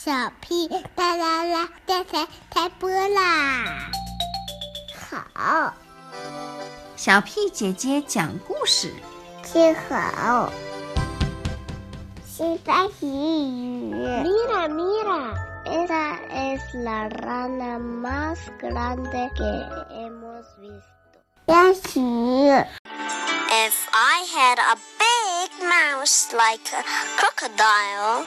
小屁哒啦啦，电台开播啦！好，小屁姐姐讲故事。听好，西班牙语。Mira, mira, esa es la rana más grande que hemos visto. 练习。If I had a big mouse like a crocodile.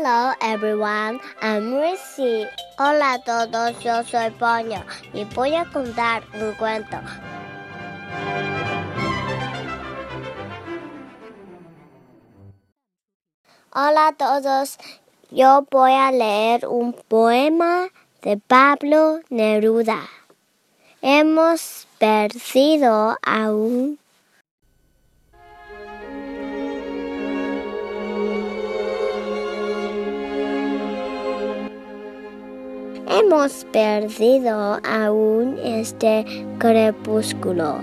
Hello everyone, I'm Ricky. Hola a todos, yo soy Ponyo y voy a contar un cuento. Hola a todos, yo voy a leer un poema de Pablo Neruda. Hemos perdido a un Hemos perdido aún este crepúsculo.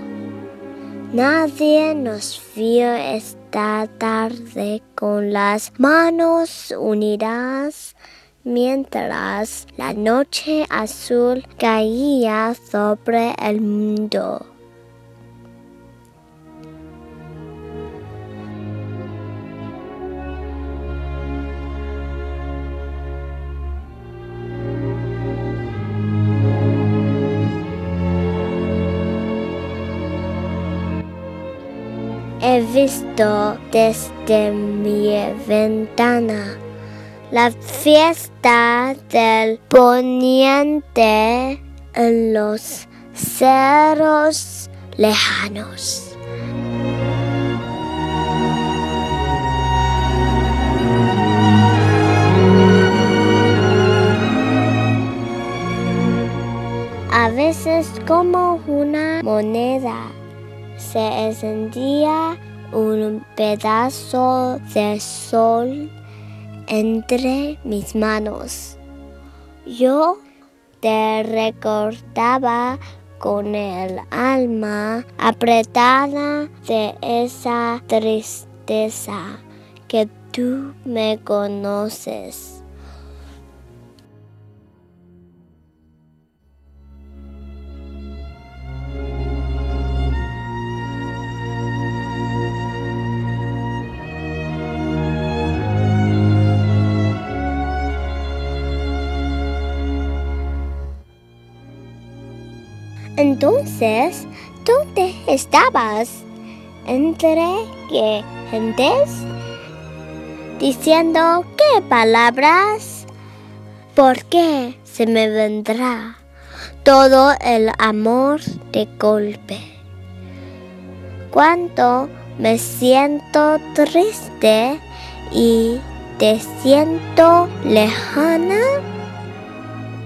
Nadie nos vio esta tarde con las manos unidas mientras la noche azul caía sobre el mundo. He visto desde mi ventana la fiesta del poniente en los cerros lejanos. A veces como una moneda se encendía un pedazo de sol entre mis manos. Yo te recordaba con el alma apretada de esa tristeza que tú me conoces. Entonces, ¿dónde estabas? ¿Entre qué gentes? ¿Diciendo qué palabras? ¿Por qué se me vendrá todo el amor de golpe? Cuánto me siento triste y te siento lejana,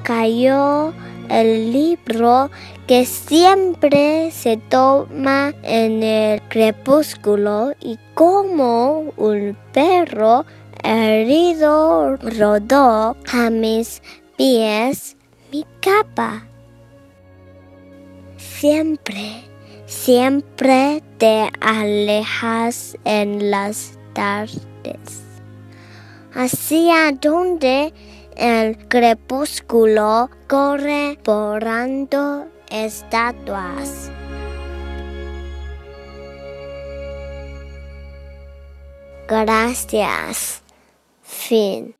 cayó el libro que siempre se toma en el crepúsculo y como un perro herido rodó a mis pies mi capa. Siempre, siempre te alejas en las tardes. Hacia donde el crepúsculo corre porando estatuas. Gracias. Fin.